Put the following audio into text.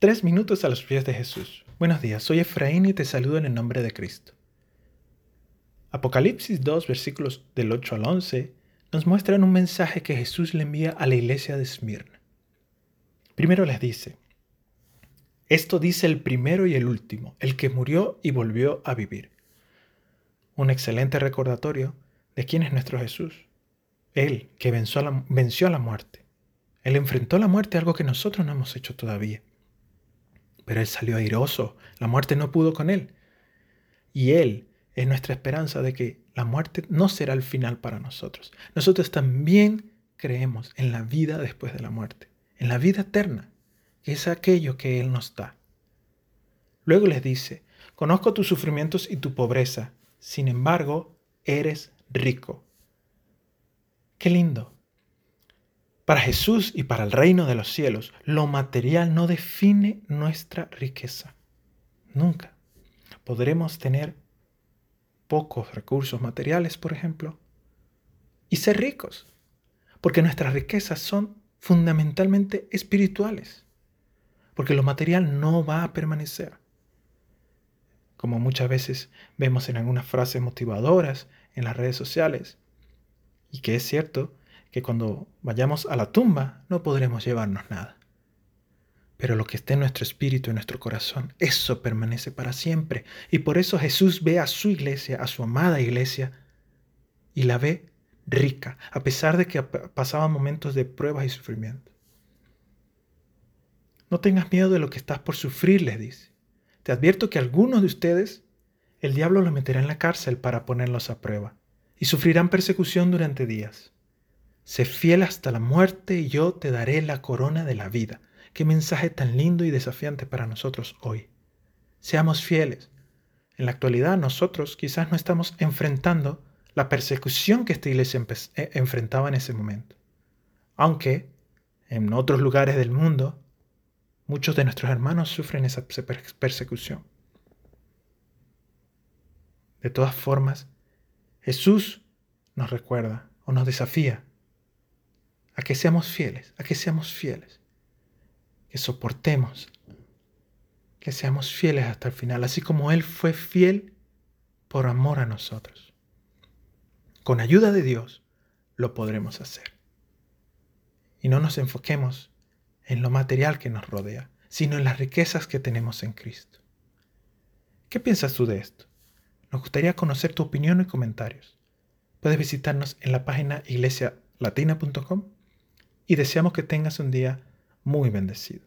Tres minutos a los pies de Jesús. Buenos días, soy Efraín y te saludo en el nombre de Cristo. Apocalipsis 2, versículos del 8 al 11, nos muestran un mensaje que Jesús le envía a la iglesia de Esmirna. Primero les dice, esto dice el primero y el último, el que murió y volvió a vivir. Un excelente recordatorio de quién es nuestro Jesús. Él que venció a la, venció a la muerte. Él enfrentó la muerte, algo que nosotros no hemos hecho todavía. Pero él salió airoso, la muerte no pudo con él. Y él es nuestra esperanza de que la muerte no será el final para nosotros. Nosotros también creemos en la vida después de la muerte, en la vida eterna, que es aquello que Él nos da. Luego les dice, conozco tus sufrimientos y tu pobreza, sin embargo, eres rico. Qué lindo. Para Jesús y para el reino de los cielos, lo material no define nuestra riqueza. Nunca. Podremos tener pocos recursos materiales, por ejemplo, y ser ricos, porque nuestras riquezas son fundamentalmente espirituales, porque lo material no va a permanecer. Como muchas veces vemos en algunas frases motivadoras en las redes sociales, y que es cierto, que cuando vayamos a la tumba no podremos llevarnos nada. Pero lo que esté en nuestro espíritu, en nuestro corazón, eso permanece para siempre. Y por eso Jesús ve a su iglesia, a su amada iglesia, y la ve rica, a pesar de que pasaban momentos de pruebas y sufrimiento. No tengas miedo de lo que estás por sufrir, les dice. Te advierto que algunos de ustedes el diablo los meterá en la cárcel para ponerlos a prueba, y sufrirán persecución durante días. Sé fiel hasta la muerte y yo te daré la corona de la vida. Qué mensaje tan lindo y desafiante para nosotros hoy. Seamos fieles. En la actualidad nosotros quizás no estamos enfrentando la persecución que esta iglesia eh, enfrentaba en ese momento. Aunque en otros lugares del mundo muchos de nuestros hermanos sufren esa persecución. De todas formas, Jesús nos recuerda o nos desafía a que seamos fieles, a que seamos fieles, que soportemos, que seamos fieles hasta el final, así como Él fue fiel por amor a nosotros. Con ayuda de Dios lo podremos hacer. Y no nos enfoquemos en lo material que nos rodea, sino en las riquezas que tenemos en Cristo. ¿Qué piensas tú de esto? Nos gustaría conocer tu opinión y comentarios. Puedes visitarnos en la página iglesialatina.com y deseamos que tengas un día muy bendecido.